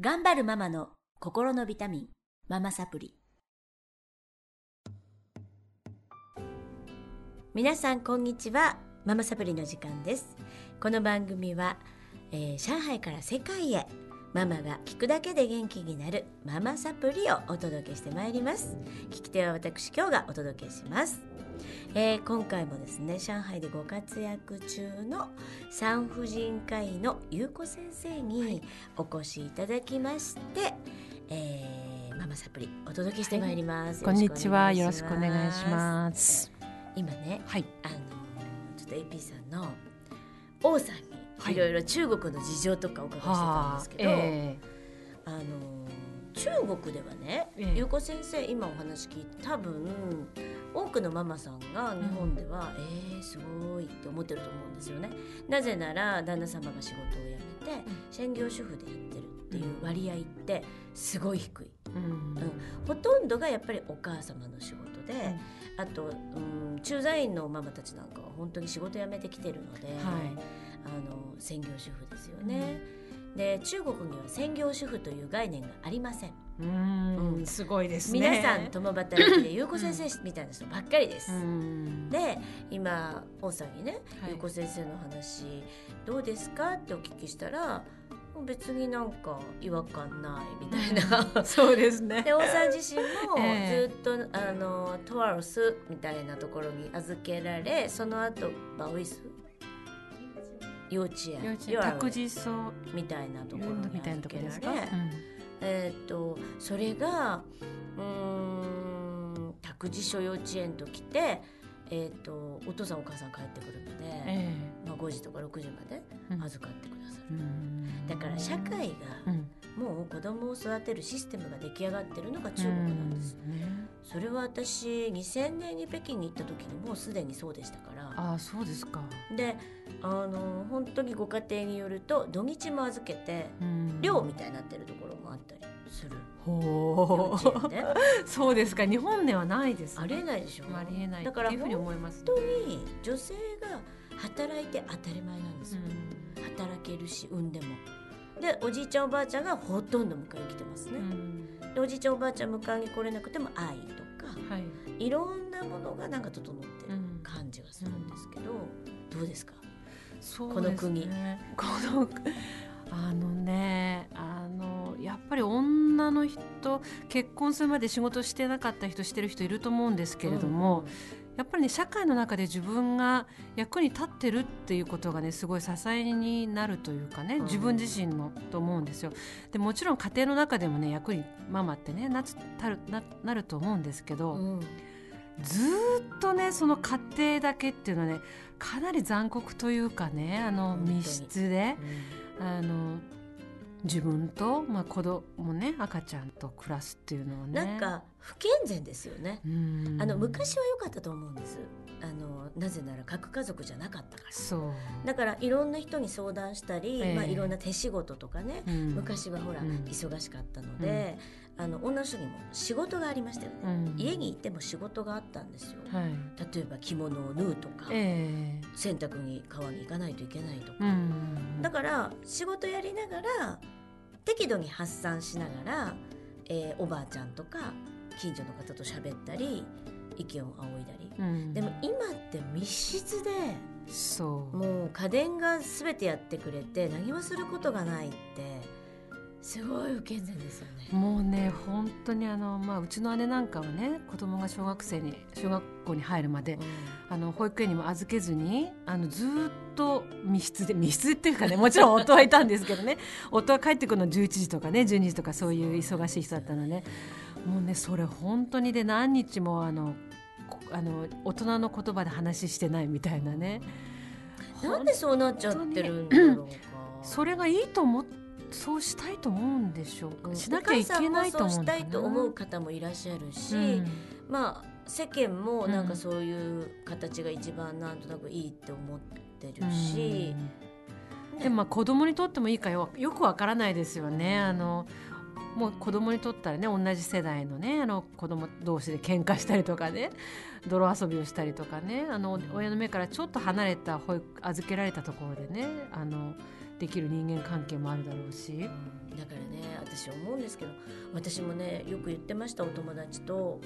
頑張るママの心のビタミンママサプリ。皆さんこんにちは。ママサプリの時間です。この番組は、えー上海から世界へママが聞くだけで元気になるママサプリをお届けしてまいります。聞き手は私今日がお届けします。えー今回もですね上海でご活躍中の産婦人科医の優子先生にお越しいただきまして、えーママサプリお届けしてまいります、こんにちは。よろしす。くお願いします。今ねはい。あのちょっと AP さんの王さんはい。にいろいろ中国の事情とかお伺いしてたんですけど、え。あの中国ではね、ええ。優子先生今お話聞いて多分多くのママさんが日本では、えー、すごいって思ってると思うんですよね。なぜなら旦那様が仕事を辞めて、専業主婦でやってるっていう割合ってすごい低い。えうんほとんどがやっぱりお母様の仕事で、あと、うん、駐在員のママたちなんかは本当に仕事辞めてきてるので、はい。あの専業主婦ですよね。で中国には専業主婦という概念がありません。ううんん。すごいですね。皆さん共働きで優子先生みたいな人ばっかりです。うん。で今王さんにねはい優子先生の話どうですかってお聞きしたら別になんか違和感ないみたいな。そうですね。で王さん自身もええずっと、あのトワルスみたいなところに預けられその後バウイス？幼稚園幼稚園？託児所みたいなところに。預けられえーっとそれがうーん託児所幼稚園と来て、えーっとお父さんお母さん帰ってくるまで、えまあ、5時とか6時まで預かってくださる。うん。だから社会がうん。もう子供を育てるシステムが出来上がってるのが中国なんです。うん。ねそれは私2000年に北京に行った時にもうすでにそうでしたから。ああ、そうですか。であの本当にご家庭によると土日も預けてうん。寮みたいになってるところもあったりする幼ほう。そうですか。日本ではないですね。ありえないでしょありえない。だからっていうふうに思います。本当に女性が働いて当たり前なんですよ、働けるし産んでもでおじいちゃんおばあちゃんがほとんど迎えに来てますね、うんでおじいちゃんおばあちゃん迎えに来れなくても愛とかはい。いろんなものがなんか整ってるうん感じがするんですけど、どうですか？そうこの国この あのねあのやっぱり女の人結婚するまで仕事してなかった人してる人いると思うんですけれども、やっぱりね社会の中で自分が役に立ってるっていうことがねすごい支えになるというかねうん。自分自身のと思うんですよ。でもちろん家庭の中でもね役にママってねなつたるななると思うんですけど、うん。ずーっとねその家庭だけっていうのはねかなり残酷というかねあの密室であの自分と、まあ、子供ね赤ちゃんと暮らすっていうのはね。なんか不健全ですよね、うん。あの昔は良かったと思うんです。あのなぜなら核家族じゃなかったから。そう、だからいろんな人に相談したり、ええ。まあ、いろんな手仕事とかね、うん。昔はほら、うん。忙しかったので、あの女の人にも仕事がありましたよね、うん。家にいても仕事があったんですよ、はい。例えば着物を縫うとか、え洗濯に川に行かないといけないとか、えうん。だから仕事やりながら適度に発散しながら、えーおばあちゃんとか近所の方と喋ったり意見を仰いだり、うん。でも今って密室でそう。もう家電が全てやってくれて何もすることがないってすごい不健全ですよね。もうね本当にあの、まあ、うちの姉なんかはね子供が小学生に小学校に入るまであの保育園にも預けずにあのずーっと密室で密室っていうかねもちろん夫はいたんですけどね 夫は帰ってくるの11時とかね12時とかそういう忙しい人だったので、もうねそれ本当にで何日もあのこあの大人の言葉で話してないみたいなね。なんでそうなっちゃってるんだろうか。それがいいと思っそうしたいと思うんでしょうか、うん。しなきゃいけないと思うしたいと思うう方もいらっしゃるし、ん。まあ世間もなん。うんかそういう形が一番なんとなくいいって思ってるし、でもまあ子供にとってもいいかよ。よくわからないですよね。あのもう子供にとったらね同じ世代のねあの子供同士で喧嘩したりとかね泥遊びをしたりとかねあの親の目からちょっと離れた保育預けられたところでねあのできる人間関係もあるだろうし、だからね私思うんですけど私もねよく言ってましたお友達と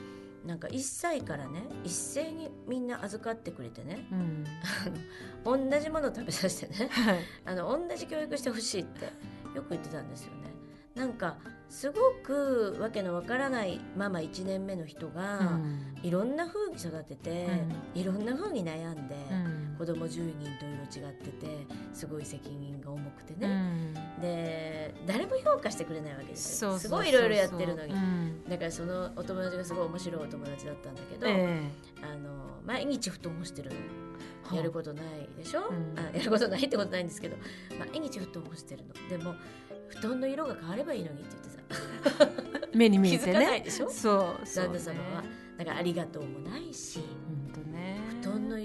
なんか1歳からね一斉にみんな預かってくれてね、うん、同じものを食べさせてね、はい、あの同じ教育してほしいってよく言ってたんですよね。なんかすごくわけのわからないママ1年目の人が、うん、いろんな風に育てて、うん、いろんな風に悩んで、うん、子供10人と色違っててすごい責任が重くてね、うん、で誰も評価してくれないわけですよ。すごいいろいろやってるのに、だからそのお友達がすごい面白いお友達だったんだけど、えー、あの毎日布団干してるの。やることないでしょ、うん、あやることないってことないんですけど、まあ、毎日布団干してるの。でも布団の色が変わればいいのにって言ってさ。目に見えてね。そう旦那様は。だからありがとうもないし、本当ね、布団の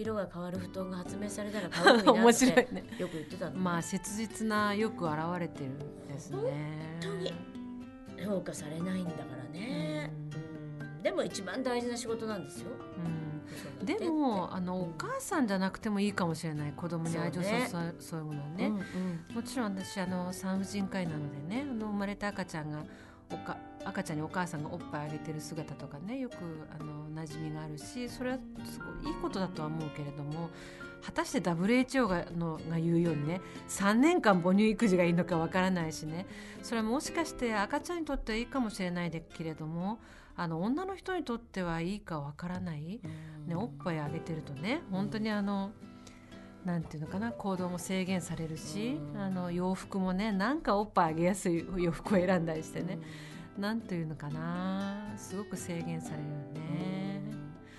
色が変わる布団が発明されたら変わるのになってね、よく言ってたの、まあ切実なよく表れてるんですね。本当に評価されないんだからね、うん、でも一番大事な仕事なんですよ、うん。でもあのお母さんじゃなくてもいいかもしれない子供に愛情を注ぐね、うんうん、もちろん私あの産婦人科医なのでねあの生まれた赤ちゃんがおか赤ちゃんにお母さんがおっぱいあげてる姿とかねよくあの馴染みがあるしそれはすごいいいことだとは思うけれども果たして WHO がのが言うようにね3年間母乳育児がいいのかわからないしねそれはもしかして赤ちゃんにとってはいいかもしれないけれどもあの女の人にとってはいいかわからない、ね、おっぱいあげてるとね本当にあの。なんていうのかな行動も制限されるし、あの洋服もねなんかおっぱいあげやすい洋服を選んだりしてね、なんていうのかなすごく制限されるよね。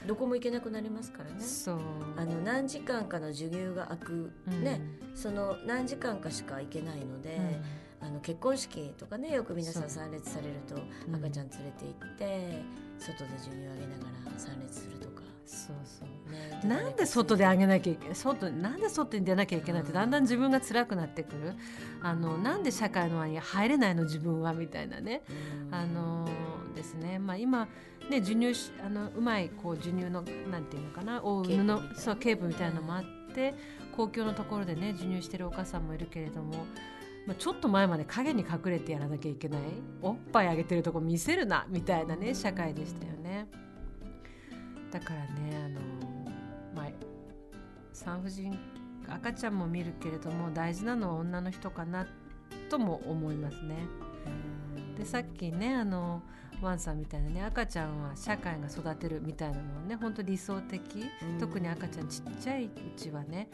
どこも行けなくなりますからね。そう。あの何時間かの授乳が空く、うん、ね。その何時間かしか行けないので、あの結婚式とかねよく皆さん参列されると赤ちゃん連れて行って、外で授乳あげながら参列するとか。そうそう、ね、なんで外であげなきゃいけない外なんで外に出なきゃいけないってだんだん自分が辛くなってくる。あのなんで社会の輪に入れないの自分はみたいなね。あのですね、まあ、今ね授乳あのうまいこう授乳のなんていうのかな。覆う布そうケープみたいなのもあって公共のところでね授乳してるお母さんもいるけれどもまあ、ちょっと前まで影に隠れてやらなきゃいけない。おっぱいあげてるとこ見せるなみたいなね社会でしたよねだからねあのまあ産婦人赤ちゃんも見るけれども大事なのは女の人かなとも思いますね。でさっきねあのワンさんみたいなね赤ちゃんは社会が育てるみたいなのはね本当理想的、特に赤ちゃんちっちゃいうちはね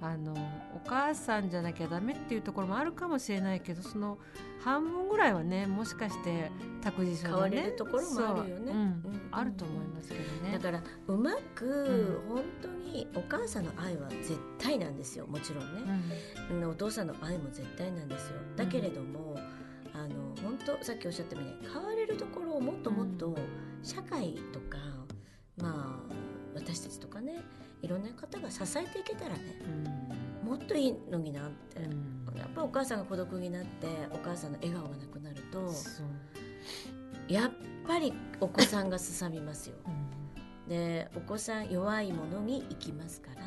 あのお母さんじゃなきゃダメっていうところもあるかもしれないけどその半分ぐらいはねもしかして託児所のね変われるところもあるよね、うんうん。あると思いますけどね。だからうまく本当にお母さんの愛は絶対なんですよ。もちろんね、うん、お父さんの愛も絶対なんですよ。だけれども、あの本当さっきおっしゃったみたいに変われるところをもっともっと社会とか、まあ私たちとかねいろんな方が支えていけたらね、うん、もっといいのになって、うん、やっぱお母さんが孤独になってお母さんの笑顔がなくなるとやっぱりお子さんがすさみますよ。うん、でお子さん弱いものに行きますから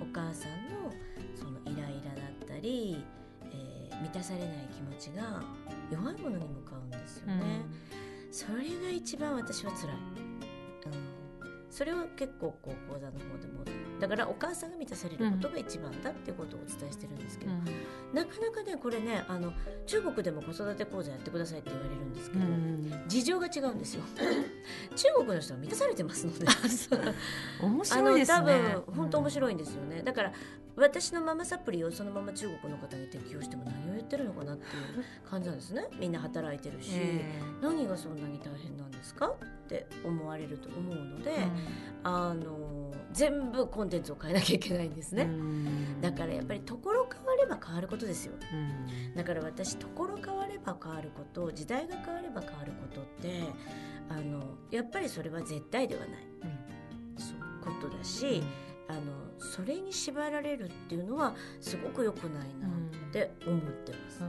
お母さんのそのイライラだったり、えー、満たされない気持ちが弱いものに向かうんですよね。それが一番私は辛い。うんそれを結構こう講座の方でもだからお母さんが満たされることが一番だっていうことをお伝えしてるんですけど、うん、なかなかねこれねあの中国でも子育て講座やってくださいって言われるんですけど、うん、事情が違うんですよ。中国の人は満たされてますので。面白いですね。多分本当面白いんですよね、だから私のママサプリをそのまま中国の方に適用しても何を言ってるのかなっていう感じなんですね。みんな働いてるし、えー、何がそんなに大変なんですかって思われると思うので、うん、あの全部コンテンツを変えなきゃいけないんですね、うん、だからやっぱりところ変われば変わることですよ、うん、だから私ところ変われば変わること時代が変われば変わることってあのやっぱりそれは絶対ではない、そうことだし、あのそれに縛られるっていうのはすごく良くないなって思ってます。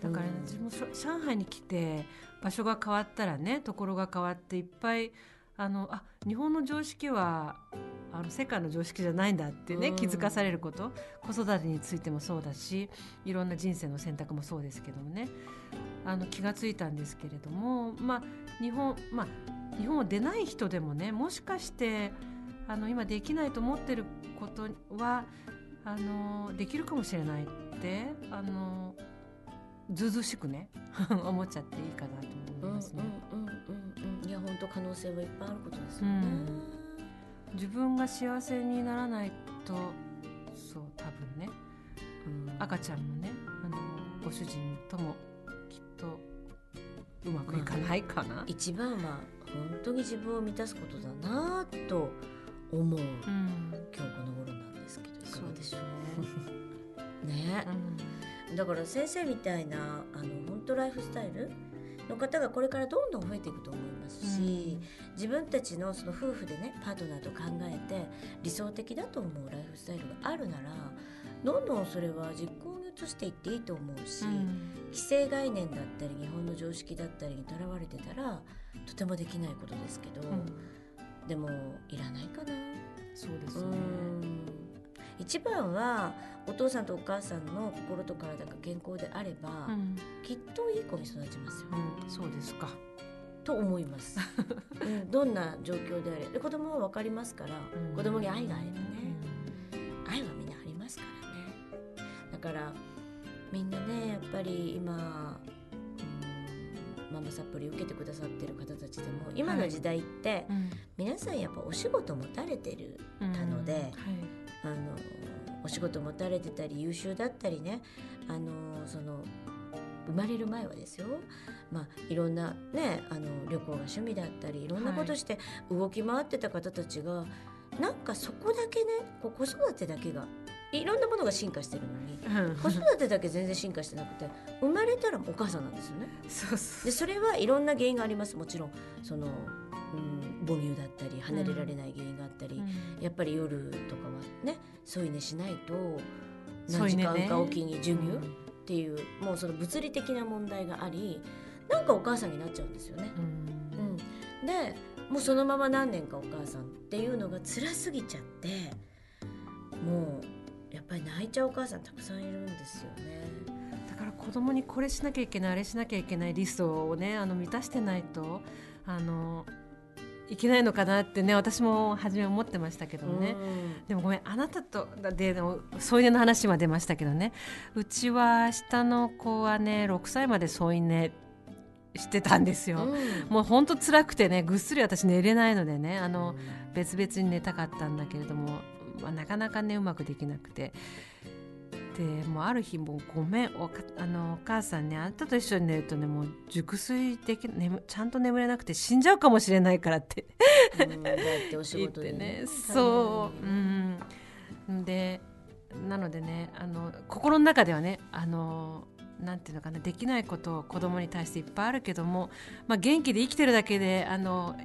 だから、ね、自分上海に来て場所が変わったらねところが変わっていっぱいあのあ日本の常識はあの世界の常識じゃないんだってね、うん。気づかされること。子育てについてもそうだしいろんな人生の選択もそうですけどもね。あの気がついたんですけれども、まあ、日本、まあ、日本を出ない人でもねもしかしてあの今できないと思ってることはあのできるかもしれないってあのずうずうしくね 思っちゃっていいかなとうんうん思いますね。うんうんうんいや本当可能性はいっぱいあることですよね。自分が幸せにならないとそう多分ねうん赤ちゃんもねあのご主人ともきっとうまくいかないかな。一番は本当に自分を満たすことだなと思う、うん、今日この頃なんですけど。いかがでしょうね。うん。だから先生みたいなあの本当ライフスタイルの方がこれからどんどん増えていくと思いますし、自分たちのその夫婦でねパートナーと考えて理想的だと思うライフスタイルがあるならどんどんそれは実行に移していっていいと思うし、既成概念だったり日本の常識だったりにとらわれてたらとてもできないことですけど、うんでもいらないかな。うそうですね。ん一番はお父さんとお母さんの心と体が健康であれば、うん。きっといい子に育ちますよ、うん、そうですか。と思います、うん、どんな状況であれ。で子供は分かりますから、うん。子供に愛があればね、愛はみんなありますからね。だからみんなねやっぱり今、うんママサプリ受けてくださってる方たちでも今の時代って、皆さんやっぱお仕事持たれてるうんたのではい。あのお仕事持たれてたり優秀だったりねあのその生まれる前はですよ、まあ、いろんな、ね、あの旅行が趣味だったりいろんなことして動き回ってた方たちが、なんかそこだけねこう子育てだけがいろんなものが進化してるのに子育てだけ全然進化してなくて生まれたらお母さんなんですよね。そうそう。でそれはいろんな原因があります。もちろんその、うん、母乳だったり離れられない原因があったり、うん。やっぱり夜とかはね添い寝しないと何時間かおきに授乳？っていう、もうその物理的な問題がありなんかお母さんになっちゃうんですよね。うん。うん、でもうそのまま何年かお母さんっていうのが辛すぎちゃってもうやっぱり泣いちゃうお母さんたくさんいるんですよね。だから子供にこれしなきゃいけないあれしなきゃいけないリストをねあの満たしてないとあのいけないのかなってね私も初め思ってましたけどね、でもごめんあなたとだで添い寝の話は出ましたけどね。うちは下の子はね6歳まで添い寝してたんですよ、うん。もうほんと辛くてねぐっすり私寝れないのでねあの別々に寝たかったんだけれども、まあ、なかなかねうまくできなくて。でもうある日もうごめんおかあのお母さんねあなたと一緒に寝るとねもう熟睡でき眠ちゃんと眠れなくて死んじゃうかもしれないからって。ってお仕事でね。そう、うん、でなのでねあの心の中ではねあのなんていうのかなできないことを子供に対していっぱいあるけども、まあ、元気で生きてるだけであの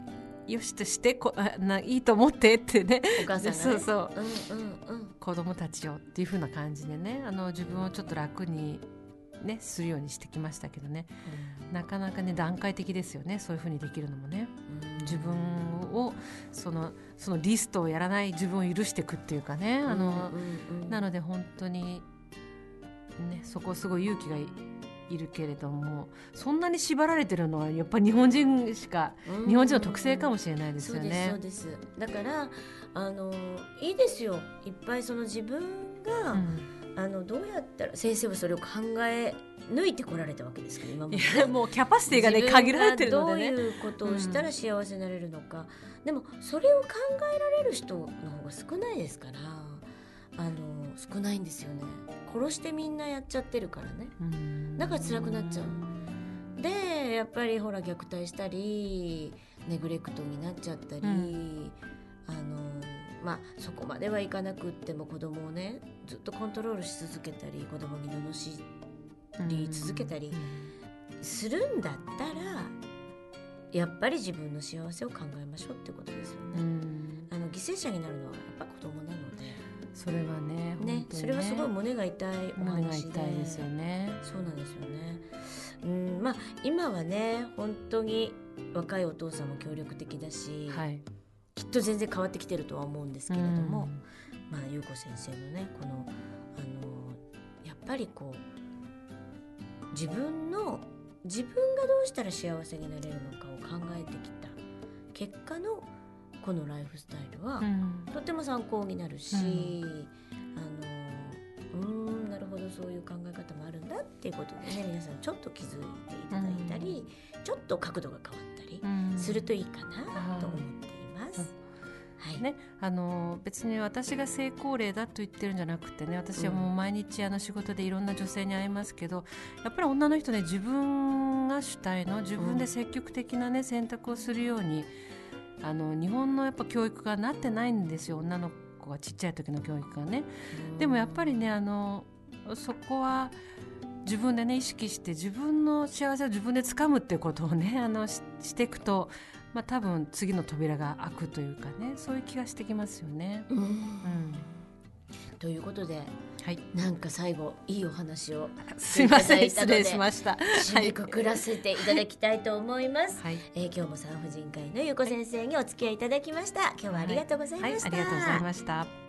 よしとしてこあないいと思ってってね。お母さんが、ね、そうそう。うんうんうん。子供たちをっていう風な感じでね。あの自分をちょっと楽に、ね、するようにしてきましたけどね。なかなかね段階的ですよね。そういう風にできるのもね。うん。自分をそのそのリストをやらない自分を許していくっていうかね。あの、うんうんうんなので本当にねそこすごい勇気がいいるけれどもそんなに縛られてるのはやっぱり日本人しかうん。日本人の特性かもしれないですそうですよねそう。です。だからあのいいですよ。いっぱいその自分が、うん。あのどうやったら先生はそれを考え抜いてこられたわけですけど今まいでやもうキャパシティがね限られてるのでね。どういうことをしたら幸せになれるのか、でもそれを考えられる人の方が少ないですからあの少ないんですよね殺してみんなやっちゃってるからね。うん。だから辛くなっちゃうでやっぱりほら虐待したりネグレクトになっちゃったり、うん。あのまあそこまではいかなくっても子供をねずっとコントロールし続けたり子供に罵り続けたりするんだったらやっぱり自分の幸せを考えましょうってことですよね。うん。あの犠牲者になるのはやっぱ子供なそれはねねそれはすごい胸が痛いお話で。痛いですよね。そうなんですよね。うんまあ今はね本当に若いお父さんも協力的だし、はい、きっと全然変わってきてるとは思うんですけれども、まあ優子先生のねこのあのやっぱりこう自分の自分がどうしたら幸せになれるのかを考えてきた結果のこのライフスタイルは、とっても参考になるし、うん、あのうんなるほどそういう考え方もあるんだっていうことでね皆さんちょっと気づいていただいたり、うん、ちょっと角度が変わったりするといいかなと思っています。はい。ね、あの別に私が成功例だと言ってるんじゃなくてね私はもう毎日あの仕事でいろんな女性に会いますけどやっぱり女の人ね自分が主体の自分で積極的な、ね、選択をするようにあの日本のやっぱ教育がなってないんですよ女の子がちっちゃい時の教育がね。でもやっぱりねあのそこは自分でね意識して自分の幸せを自分で掴むっていうことをね あのしていくとまあ、多分次の扉が開くというかねそういう気がしてきますよね。うん、うん、ということで、はい、なんか最後いいお話をすみません。失礼しました。締めくくらせていただきたいと思います、はい、えー、今日も産婦人科医のゆうこ先生にお付き合いいただきました。今日はありがとうございました、はい、ありがとうございました